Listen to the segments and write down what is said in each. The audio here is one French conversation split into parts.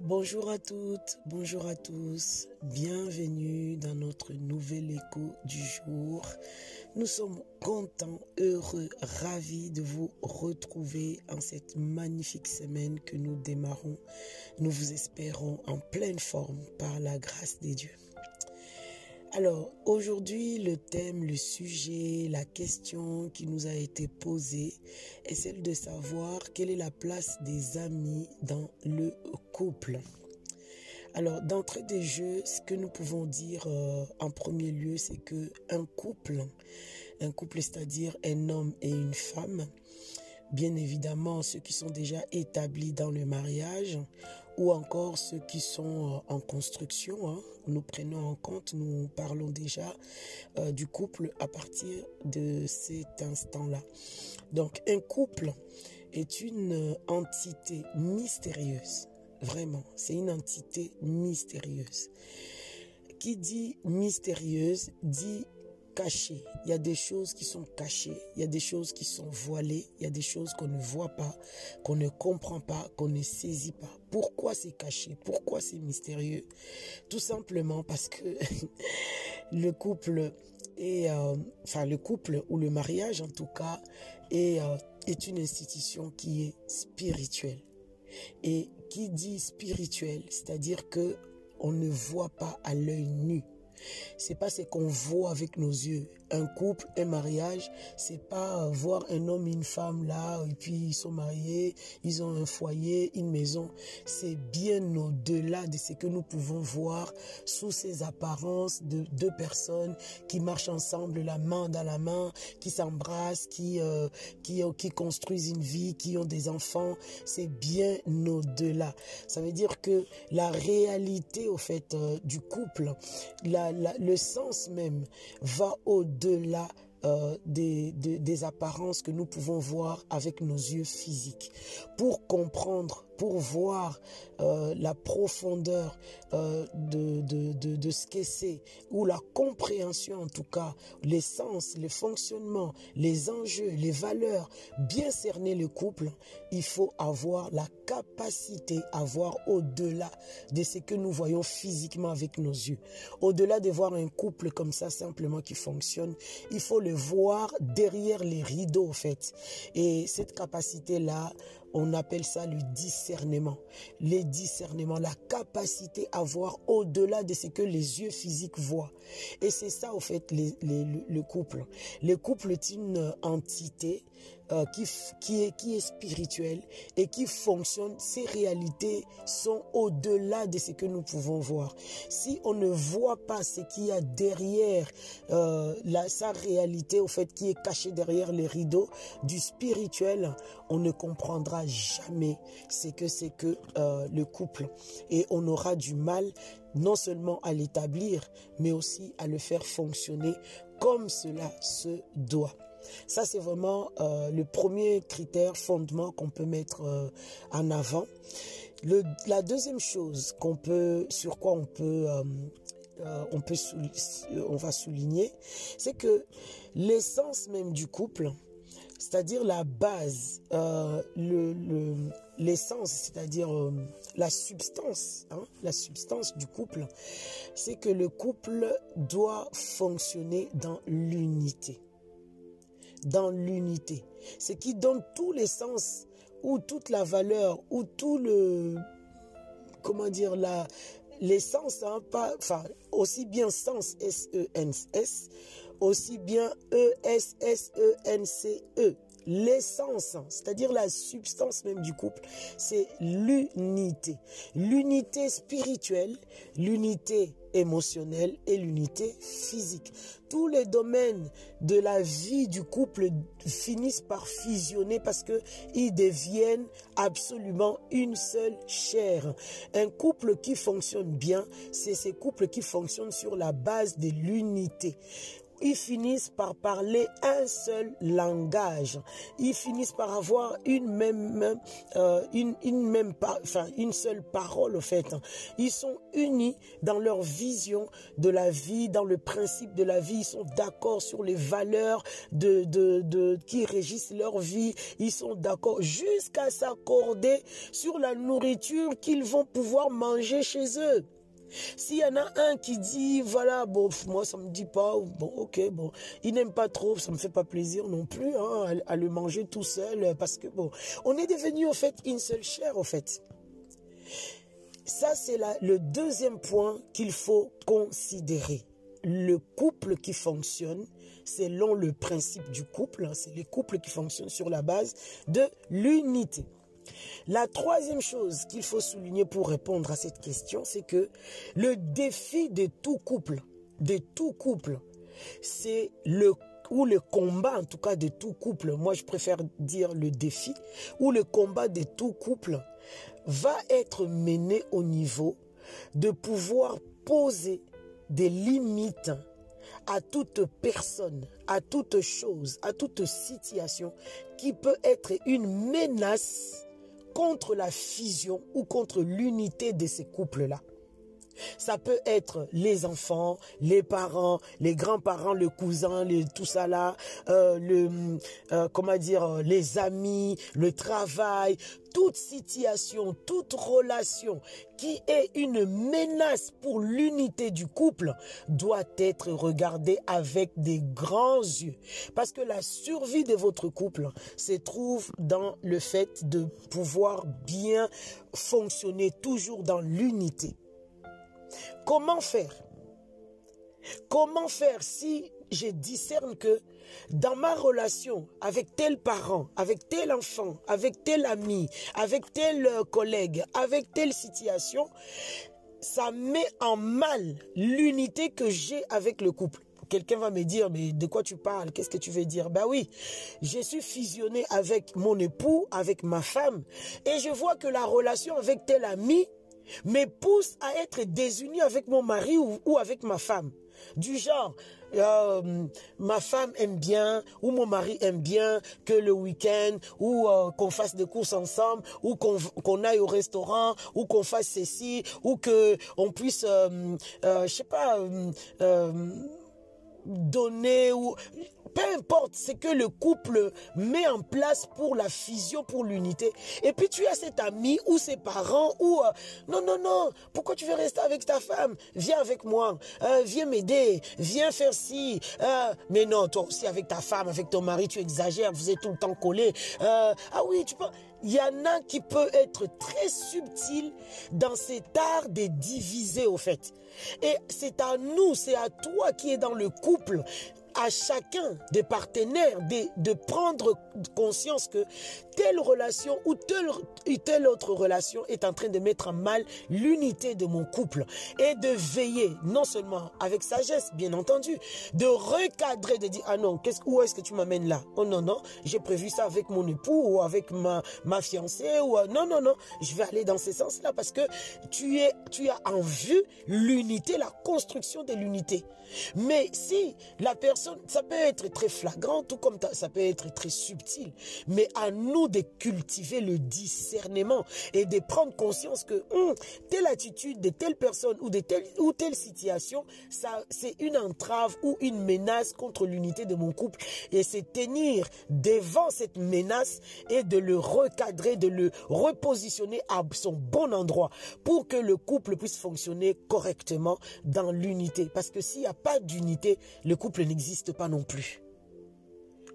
Bonjour à toutes, bonjour à tous, bienvenue dans notre nouvel écho du jour. Nous sommes contents, heureux, ravis de vous retrouver en cette magnifique semaine que nous démarrons. Nous vous espérons en pleine forme par la grâce des dieux. Alors, aujourd'hui, le thème, le sujet, la question qui nous a été posée est celle de savoir quelle est la place des amis dans le couple. Alors, d'entrée des jeux, ce que nous pouvons dire euh, en premier lieu, c'est que un couple, un couple, c'est-à-dire un homme et une femme, bien évidemment ceux qui sont déjà établis dans le mariage ou encore ceux qui sont euh, en construction. Hein. Nous prenons en compte, nous parlons déjà euh, du couple à partir de cet instant-là. Donc un couple est une entité mystérieuse. Vraiment, c'est une entité mystérieuse. Qui dit mystérieuse dit Il y a des choses qui sont cachées, il y a des choses qui sont voilées, il y a des choses qu'on ne voit pas, qu'on ne comprend pas, qu'on ne saisit pas. Pourquoi c'est caché? Pourquoi c'est mystérieux? Tout simplement parce que le couple est, euh, enfin le couple ou le mariage en tout cas est, euh, est une institution qui est spirituelle. Et qui dit spirituel, c'est-à-dire que on ne voit pas à l'œil nu c'est pas ce qu'on voit avec nos yeux. Un couple, un mariage, c'est pas voir un homme et une femme là, et puis ils sont mariés, ils ont un foyer, une maison. C'est bien au-delà de ce que nous pouvons voir sous ces apparences de deux personnes qui marchent ensemble, la main dans la main, qui s'embrassent, qui, euh, qui, qui construisent une vie, qui ont des enfants. C'est bien au-delà. Ça veut dire que la réalité, au fait, euh, du couple, le sens même va au-delà euh, des, des, apparences que nous pouvons voir avec nos yeux physiques. Pour comprendre, pour voir euh, la profondeur euh, de, de, de, ce que c'est, ou la compréhension en tout cas, l'essence, le fonctionnement, les enjeux, les valeurs, bien cerner le couple, il faut avoir la capacité à voir au-delà de ce que nous voyons physiquement avec nos yeux. Au-delà de voir un couple comme ça simplement qui fonctionne, il faut le voir derrière les rideaux en fait. Et cette capacité-là, on appelle ça le discernement. Les discernements, la capacité à voir au-delà de ce que les yeux physiques voient. Et c'est ça, au fait, le couple. Le couple est une entité euh, qui, est, spirituelle et qui fonctionne. Ces réalités sont au-delà de ce que nous pouvons voir. Si on ne voit pas ce qu'il y a derrière euh, la, sa réalité, au fait, qui est cachée derrière les rideaux du spirituel, on ne comprendra jamais ce que c'est que euh, le couple. Et on aura du mal non seulement à l'établir, mais aussi à le faire fonctionner comme cela se doit. Ça, c'est vraiment euh, le premier critère, fondement qu'on peut mettre euh, en avant. La deuxième chose qu'on peut, sur quoi on peut on peut on va souligner, c'est que l'essence même du couple, c'est-à-dire la base, euh, l'essence, c'est-à-dire euh, la substance, hein, la substance du couple, c'est que le couple doit fonctionner dans l'unité. Dans l'unité. Ce qui donne tout l'essence ou toute la valeur ou tout le comment dire la l'essence hein, pas enfin aussi bien sens S E N S aussi bien E-S-S-E-N-C-E. E. L'essence, c'est-à-dire la substance même du couple, c'est l'unité. L'unité spirituelle, l'unité émotionnelle et l'unité physique. Tous les domaines de la vie du couple finissent par fusionner parce que ils deviennent absolument une seule chair. Un couple qui fonctionne bien, c'est ces couples qui fonctionnent sur la base de l'unité ils finissent par parler un seul langage. Ils finissent par avoir une même, euh, une, une même, enfin, une seule parole, au fait. Ils sont unis dans leur vision de la vie, dans le principe de la vie. Ils sont d'accord sur les valeurs de, de, qui régissent leur vie. Ils sont d'accord jusqu'à s'accorder sur la nourriture qu'ils vont pouvoir manger chez eux. S'il y en a un qui dit, voilà, bon, moi, ça me dit pas, bon, ok, bon, il n'aime pas trop, ça me fait pas plaisir non plus, hein, à, le manger tout seul, parce que, bon, on est devenu, en fait, une seule chair, en fait. Ça, c'est le deuxième point qu'il faut considérer. Le couple qui fonctionne selon le principe du couple, hein, c'est les couples qui fonctionnent sur la base de l'unité. La troisième chose qu'il faut souligner pour répondre à cette question, c'est que le défi de tout couple, de tout couple, c'est le ou le combat en tout cas de tout couple, moi je préfère dire le défi, ou le combat de tout couple va être mené au niveau de pouvoir poser des limites à toute personne, à toute chose, à toute situation qui peut être une menace contre la fusion ou contre l'unité de ces couples-là. Ça peut être les enfants, les parents, les grands-parents, le cousin, tout ça là, euh, le, euh, comment dire, les amis, le travail, toute situation, toute relation qui est une menace pour l'unité du couple doit être regardée avec des grands yeux. Parce que la survie de votre couple se trouve dans le fait de pouvoir bien fonctionner toujours dans l'unité. Comment faire? Comment faire si je discerne que dans ma relation avec tel parent, avec tel enfant, avec tel ami, avec tel euh, collègue, avec telle situation, ça met en mal l'unité que j'ai avec le couple. Quelqu'un va me dire, mais de quoi tu parles? Qu'est-ce que tu veux dire? Ben oui, je suis fusionné avec mon époux, avec ma femme, et je vois que la relation avec tel ami me pousse à être désuni avec mon mari ou, avec ma femme. Du genre, euh, ma femme aime bien ou mon mari aime bien que le week-end ou euh, qu'on fasse des courses ensemble ou qu'on aille au restaurant ou qu'on fasse ceci ou que on puisse, euh, je sais pas, donner ou peu importe ce que le couple met en place pour la fusion, pour l'unité. Et puis tu as cet ami ou ses parents ou euh, non, non, non, pourquoi tu veux rester avec ta femme? Viens avec moi, euh, viens m'aider, viens faire ci. Euh, mais non, toi aussi avec ta femme, avec ton mari, tu exagères, vous êtes tout le temps collés. ah oui, tu peux... Il y en a qui peut être très subtil dans cet art de diviser au fait. Et c'est à nous, c'est à toi qui es dans le couple à chacun des partenaires de, de, prendre conscience que telle relation ou telle, telle autre relation est en train de mettre en mal l'unité de mon couple et de veiller, non seulement avec sagesse, bien entendu, de recadrer, de dire, ah non, qu'est-ce, où est-ce que tu m'amènes là? Oh non, non, j'ai prévu ça avec mon époux ou avec ma, ma fiancée ou euh, non, non, non, je vais aller dans ce sens-là parce que tu, es, tu as en vue l'unité, la construction de l'unité. Mais si la personne, ça peut être très flagrant, tout comme ça peut être très subtil, mais à nous de cultiver le discernement et de prendre conscience que hum, telle attitude de telle personne ou de telle ou telle situation, ça c'est une entrave ou une menace contre l'unité de mon couple. Et c'est tenir devant cette menace et de le recadrer, de le repositionner à son bon endroit pour que le couple puisse fonctionner correctement dans l'unité. Parce que s'il n'y a pas d'unité, le couple n'existe pas non plus.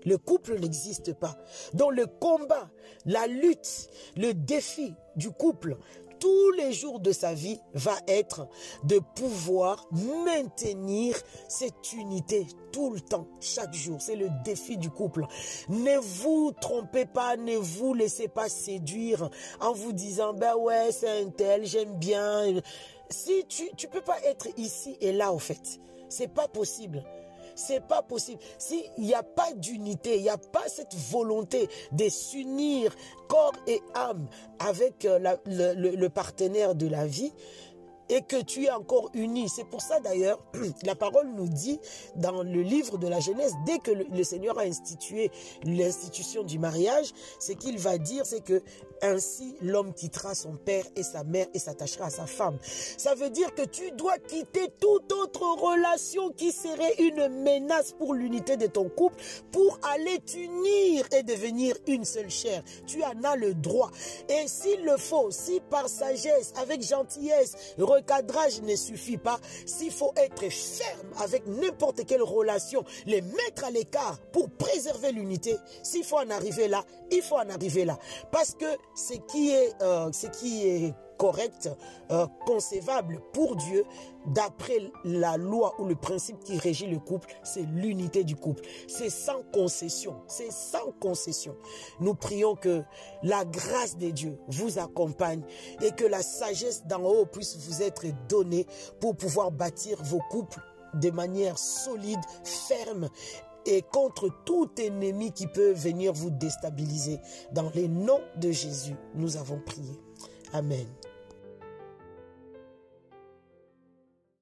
Le couple n'existe pas. Dans le combat, la lutte, le défi du couple, tous les jours de sa vie va être de pouvoir maintenir cette unité tout le temps, chaque jour. C'est le défi du couple. Ne vous trompez pas, ne vous laissez pas séduire en vous disant, ben ouais, c'est un tel, j'aime bien. Si tu, tu peux pas être ici et là, au fait. C'est pas possible. C'est pas possible. S'il n'y a pas d'unité, il n'y a pas cette volonté de s'unir corps et âme avec euh, le, partenaire de la vie, et que tu es encore uni. C'est pour ça d'ailleurs, la parole nous dit dans le livre de la Genèse, dès que le, Seigneur a institué l'institution du mariage, ce qu'il va dire, c'est que ainsi l'homme quittera son père et sa mère et s'attachera à sa femme. Ça veut dire que tu dois quitter toute autre relation qui serait une menace pour l'unité de ton couple pour aller t'unir et devenir une seule chair. Tu en as le droit. Et s'il le faut, si par sagesse, avec gentillesse, recadrage ne suffit pas, s'il faut être ferme avec n'importe quelle relation, les mettre à l'écart pour préserver l'unité, s'il faut en arriver là, il faut en arriver là. Parce que ce qui est, euh, ce qui est correct, euh, concevable pour Dieu, d'après la loi ou le principe qui régit le couple, c'est l'unité du couple. C'est sans concession, c'est sans concession. Nous prions que la grâce de Dieu vous accompagne et que la sagesse d'en haut puisse vous être donnée pour pouvoir bâtir vos couples de manière solide, ferme et contre tout ennemi qui peut venir vous déstabiliser. Dans les noms de Jésus, nous avons prié. Amen.